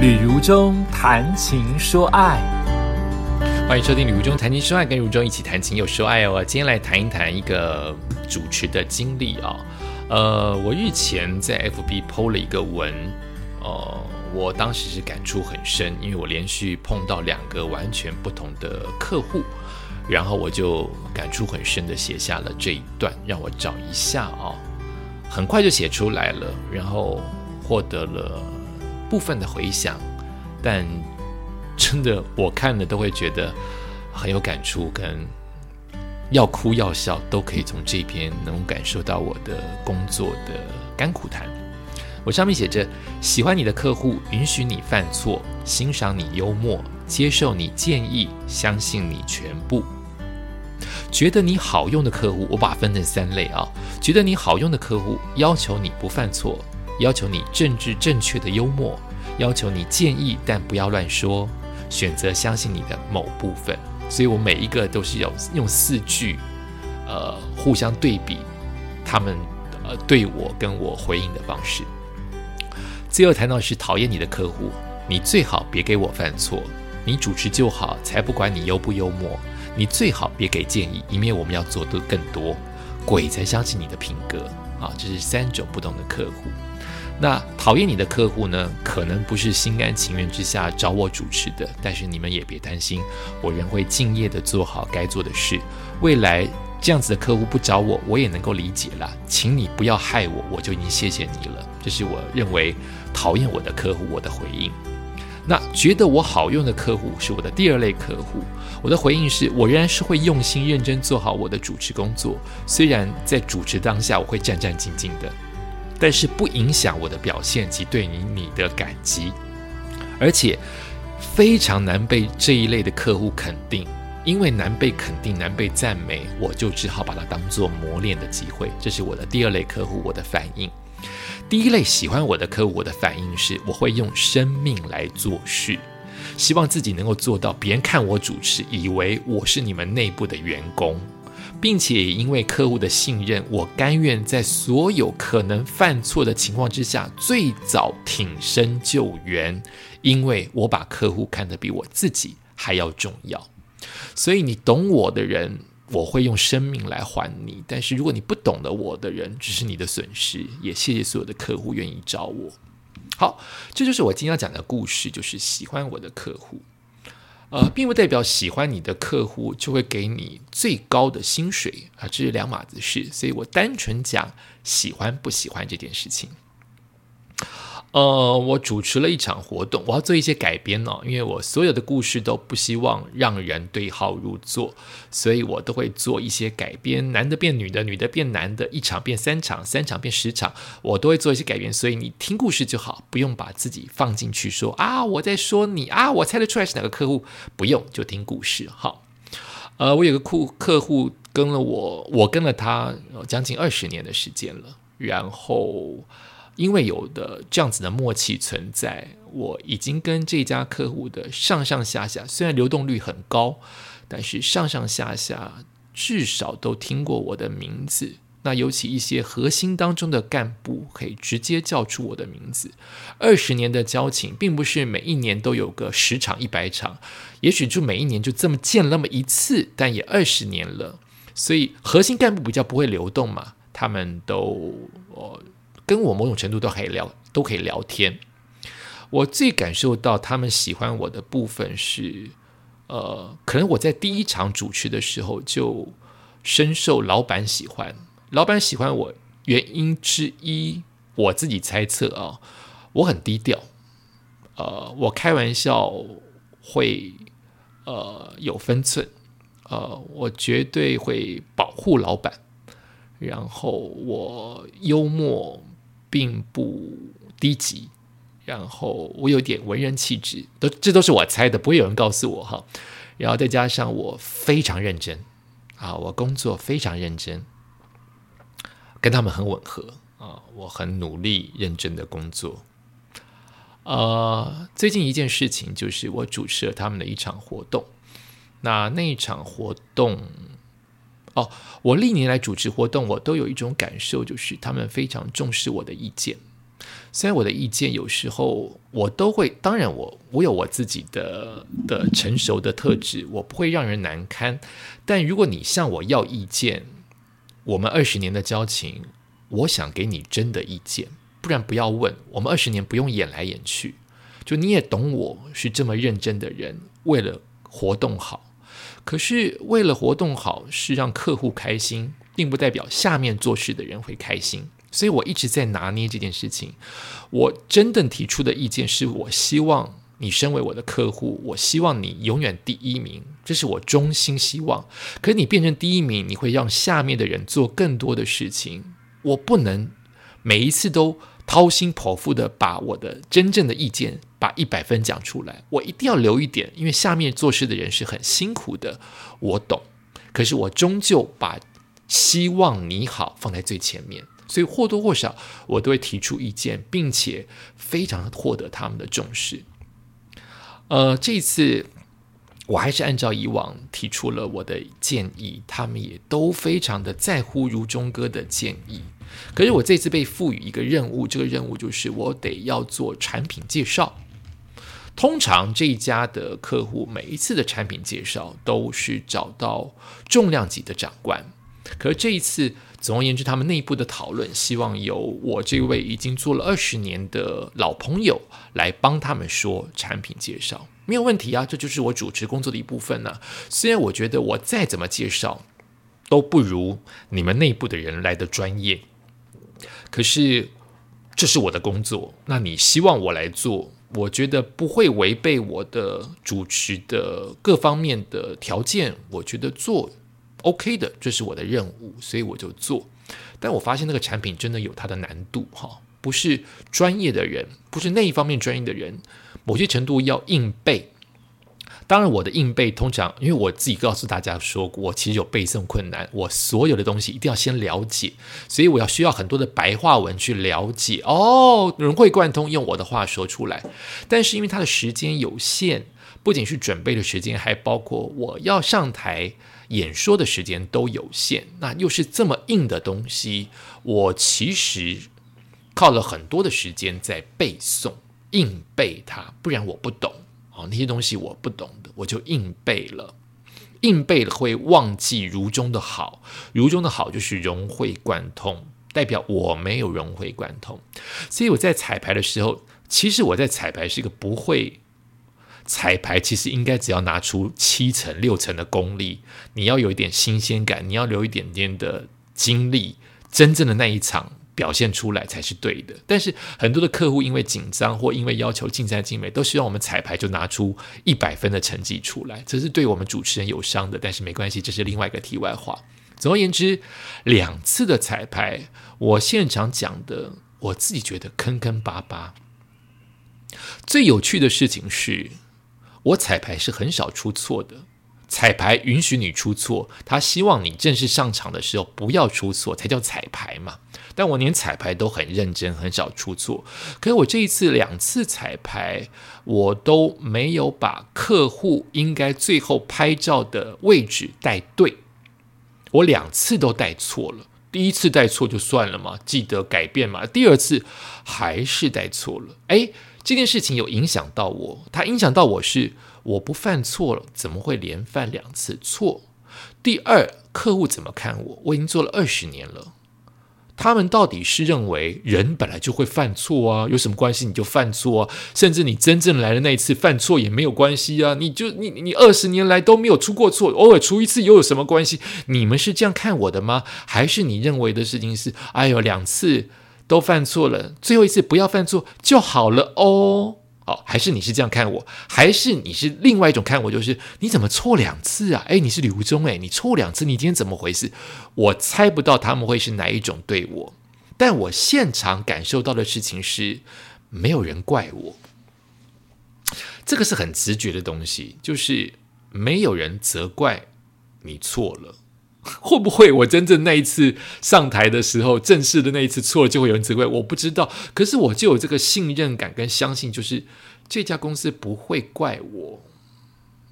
旅如中谈情说爱，欢迎收听《旅如中谈情说爱》，跟如中一起谈情又说爱哦。今天来谈一谈一个主持的经历啊。呃，我日前在 FB 剖了一个文，呃，我当时是感触很深，因为我连续碰到两个完全不同的客户，然后我就感触很深的写下了这一段，让我找一下啊，很快就写出来了，然后获得了。部分的回响，但真的我看了都会觉得很有感触，跟要哭要笑都可以从这篇能感受到我的工作的甘苦谈。我上面写着：喜欢你的客户，允许你犯错，欣赏你幽默，接受你建议，相信你全部。觉得你好用的客户，我把它分成三类啊。觉得你好用的客户，要求你不犯错。要求你政治正确的幽默，要求你建议但不要乱说，选择相信你的某部分。所以我每一个都是有用四句，呃，互相对比，他们呃对我跟我回应的方式。最后谈到是讨厌你的客户，你最好别给我犯错，你主持就好，才不管你幽不幽默。你最好别给建议，以免我们要做的更多。鬼才相信你的品格啊！这是三种不同的客户。那讨厌你的客户呢？可能不是心甘情愿之下找我主持的，但是你们也别担心，我仍会敬业的做好该做的事。未来这样子的客户不找我，我也能够理解了。请你不要害我，我就已经谢谢你了。这是我认为讨厌我的客户我的回应。那觉得我好用的客户是我的第二类客户，我的回应是我仍然是会用心认真做好我的主持工作，虽然在主持当下我会战战兢兢的。但是不影响我的表现及对你你的感激，而且非常难被这一类的客户肯定，因为难被肯定、难被赞美，我就只好把它当做磨练的机会。这是我的第二类客户，我的反应。第一类喜欢我的客户，我的反应是我会用生命来做事，希望自己能够做到，别人看我主持，以为我是你们内部的员工。并且因为客户的信任，我甘愿在所有可能犯错的情况之下，最早挺身救援，因为我把客户看得比我自己还要重要。所以你懂我的人，我会用生命来还你；但是如果你不懂得我的人，只是你的损失。也谢谢所有的客户愿意找我。好，这就是我今天要讲的故事，就是喜欢我的客户。呃，并不代表喜欢你的客户就会给你最高的薪水啊，这是两码子事。所以我单纯讲喜欢不喜欢这件事情。呃，我主持了一场活动，我要做一些改编哦，因为我所有的故事都不希望让人对号入座，所以我都会做一些改编，男的变女的，女的变男的，一场变三场，三场变十场，我都会做一些改编。所以你听故事就好，不用把自己放进去说啊，我在说你啊，我猜得出来是哪个客户，不用就听故事。好，呃，我有个客客户跟了我，我跟了他将近二十年的时间了，然后。因为有的这样子的默契存在，我已经跟这家客户的上上下下，虽然流动率很高，但是上上下下至少都听过我的名字。那尤其一些核心当中的干部，可以直接叫出我的名字。二十年的交情，并不是每一年都有个十场一百场，也许就每一年就这么见那么一次，但也二十年了，所以核心干部比较不会流动嘛，他们都哦。跟我某种程度都可以聊，都可以聊天。我最感受到他们喜欢我的部分是，呃，可能我在第一场主持的时候就深受老板喜欢。老板喜欢我原因之一，我自己猜测啊，我很低调，呃，我开玩笑会呃有分寸，呃，我绝对会保护老板，然后我幽默。并不低级，然后我有点文人气质，都这都是我猜的，不会有人告诉我哈。然后再加上我非常认真啊，我工作非常认真，跟他们很吻合啊，我很努力认真的工作。呃，最近一件事情就是我主持了他们的一场活动，那那一场活动。哦，我历年来主持活动，我都有一种感受，就是他们非常重视我的意见。虽然我的意见有时候我都会，当然我我有我自己的的成熟的特质，我不会让人难堪。但如果你向我要意见，我们二十年的交情，我想给你真的意见，不然不要问。我们二十年不用演来演去，就你也懂我是这么认真的人，为了活动好。可是为了活动好，是让客户开心，并不代表下面做事的人会开心。所以我一直在拿捏这件事情。我真正提出的意见是，我希望你身为我的客户，我希望你永远第一名，这是我衷心希望。可你变成第一名，你会让下面的人做更多的事情。我不能每一次都掏心剖腹的把我的真正的意见把一百分讲出来。我一定要留一点，因为下面做事的人是很辛苦的，我懂。可是我终究把希望你好放在最前面。所以或多或少，我都会提出意见，并且非常获得他们的重视。呃，这次我还是按照以往提出了我的建议，他们也都非常的在乎如中哥的建议。可是我这次被赋予一个任务，这个任务就是我得要做产品介绍。通常这一家的客户每一次的产品介绍都是找到重量级的长官，可是这一次。总而言之，他们内部的讨论希望由我这位已经做了二十年的老朋友来帮他们说产品介绍，没有问题啊，这就是我主持工作的一部分呢。虽然我觉得我再怎么介绍都不如你们内部的人来的专业，可是这是我的工作。那你希望我来做，我觉得不会违背我的主持的各方面的条件，我觉得做。OK 的，这是我的任务，所以我就做。但我发现那个产品真的有它的难度，哈，不是专业的人，不是那一方面专业的人，某些程度要硬背。当然，我的硬背通常，因为我自己告诉大家说过，我其实有背诵困难，我所有的东西一定要先了解，所以我要需要很多的白话文去了解。哦，融会贯通，用我的话说出来。但是因为它的时间有限，不仅是准备的时间，还包括我要上台。演说的时间都有限，那又是这么硬的东西，我其实靠了很多的时间在背诵、硬背它，不然我不懂那些东西我不懂的，我就硬背了，硬背了会忘记如中的好，如中的好就是融会贯通，代表我没有融会贯通，所以我在彩排的时候，其实我在彩排是一个不会。彩排其实应该只要拿出七成六成的功力，你要有一点新鲜感，你要留一点点的精力，真正的那一场表现出来才是对的。但是很多的客户因为紧张或因为要求尽善尽美，都希望我们彩排就拿出一百分的成绩出来，这是对我们主持人有伤的。但是没关系，这是另外一个题外话。总而言之，两次的彩排，我现场讲的，我自己觉得坑坑巴巴。最有趣的事情是。我彩排是很少出错的，彩排允许你出错，他希望你正式上场的时候不要出错，才叫彩排嘛。但我连彩排都很认真，很少出错。可是我这一次两次彩排，我都没有把客户应该最后拍照的位置带对，我两次都带错了。第一次带错就算了嘛，记得改变嘛。第二次还是带错了，哎。这件事情有影响到我，它影响到我是我不犯错了，怎么会连犯两次错？第二，客户怎么看我？我已经做了二十年了，他们到底是认为人本来就会犯错啊？有什么关系？你就犯错啊？甚至你真正来的那一次犯错也没有关系啊？你就你你二十年来都没有出过错，偶尔出一次又有什么关系？你们是这样看我的吗？还是你认为的事情是？哎呦，两次。都犯错了，最后一次不要犯错就好了哦。哦，还是你是这样看我，还是你是另外一种看我？就是你怎么错两次啊？哎，你是刘忠哎，你错两次，你今天怎么回事？我猜不到他们会是哪一种对我，但我现场感受到的事情是，没有人怪我。这个是很直觉的东西，就是没有人责怪你错了。会不会我真正那一次上台的时候，正式的那一次错了，就会有人责怪？我不知道。可是我就有这个信任感跟相信，就是这家公司不会怪我。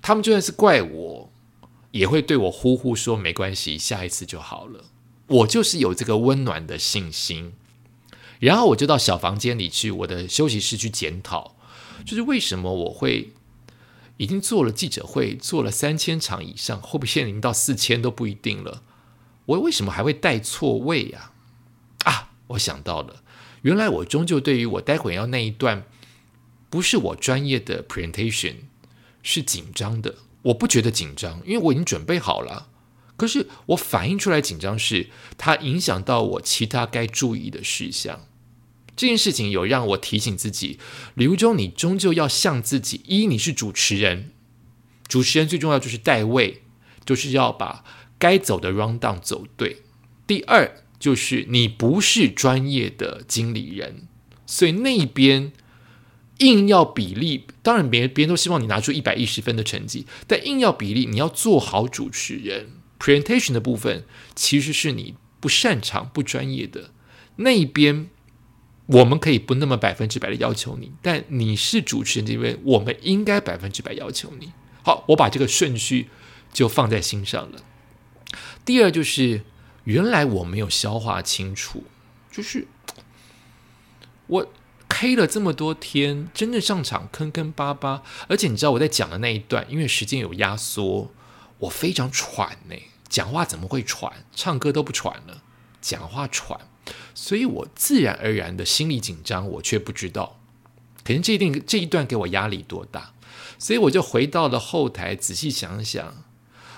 他们就算是怪我，也会对我呼呼说没关系，下一次就好了。我就是有这个温暖的信心。然后我就到小房间里去，我的休息室去检讨，就是为什么我会已经做了记者会，做了三千场以上，会不会现在已经到四千都不一定了？我为什么还会带错位呀？啊，我想到了，原来我终究对于我待会要那一段不是我专业的 presentation 是紧张的。我不觉得紧张，因为我已经准备好了。可是我反映出来紧张是它影响到我其他该注意的事项。这件事情有让我提醒自己，李如中，你终究要像自己。一，你是主持人，主持人最重要就是带位，就是要把。该走的 round down 走对。第二就是你不是专业的经理人，所以那边硬要比例，当然别人别人都希望你拿出一百一十分的成绩，但硬要比例，你要做好主持人 presentation 的部分，其实是你不擅长、不专业的那一边，我们可以不那么百分之百的要求你，但你是主持人这边，我们应该百分之百要求你。好，我把这个顺序就放在心上了。第二就是，原来我没有消化清楚，就是我 K 了这么多天，真正上场坑坑巴巴，而且你知道我在讲的那一段，因为时间有压缩，我非常喘呢。讲话怎么会喘？唱歌都不喘了，讲话喘，所以我自然而然的心里紧张，我却不知道，可能这一定这一段给我压力多大，所以我就回到了后台，仔细想想。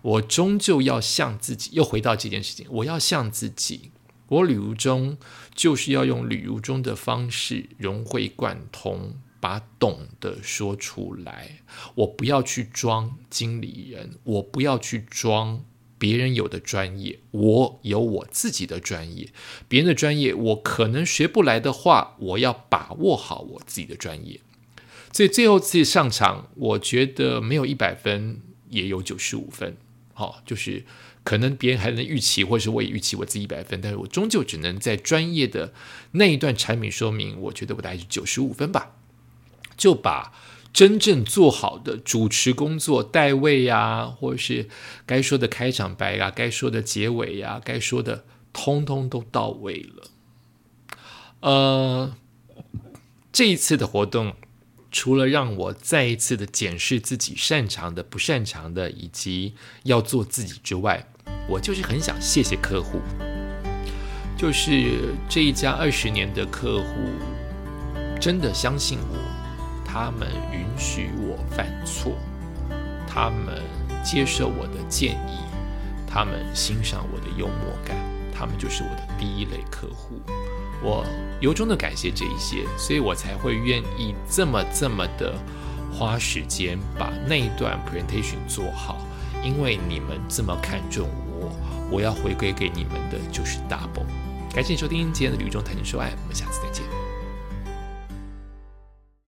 我终究要向自己，又回到这件事情。我要向自己，我旅如中就是要用旅如中的方式融会贯通，把懂的说出来。我不要去装经理人，我不要去装别人有的专业，我有我自己的专业。别人的专业我可能学不来的话，我要把握好我自己的专业。所以最后自己上场，我觉得没有一百分，也有九十五分。好，就是可能别人还能预期，或者是我也预期我自己一百分，但是我终究只能在专业的那一段产品说明，我觉得我大概是九十五分吧，就把真正做好的主持工作、带位呀，或者是该说的开场白呀、该说的结尾呀、该说的，通通都到位了。呃，这一次的活动。除了让我再一次的检视自己擅长的、不擅长的，以及要做自己之外，我就是很想谢谢客户，就是这一家二十年的客户，真的相信我，他们允许我犯错，他们接受我的建议，他们欣赏我的幽默感，他们就是我的第一类客户。我由衷的感谢这一些，所以我才会愿意这么这么的花时间把那一段 presentation 做好，因为你们这么看重我，我要回归给你们的就是 double。感谢收听今天的旅中谈情说爱，我们下次再见。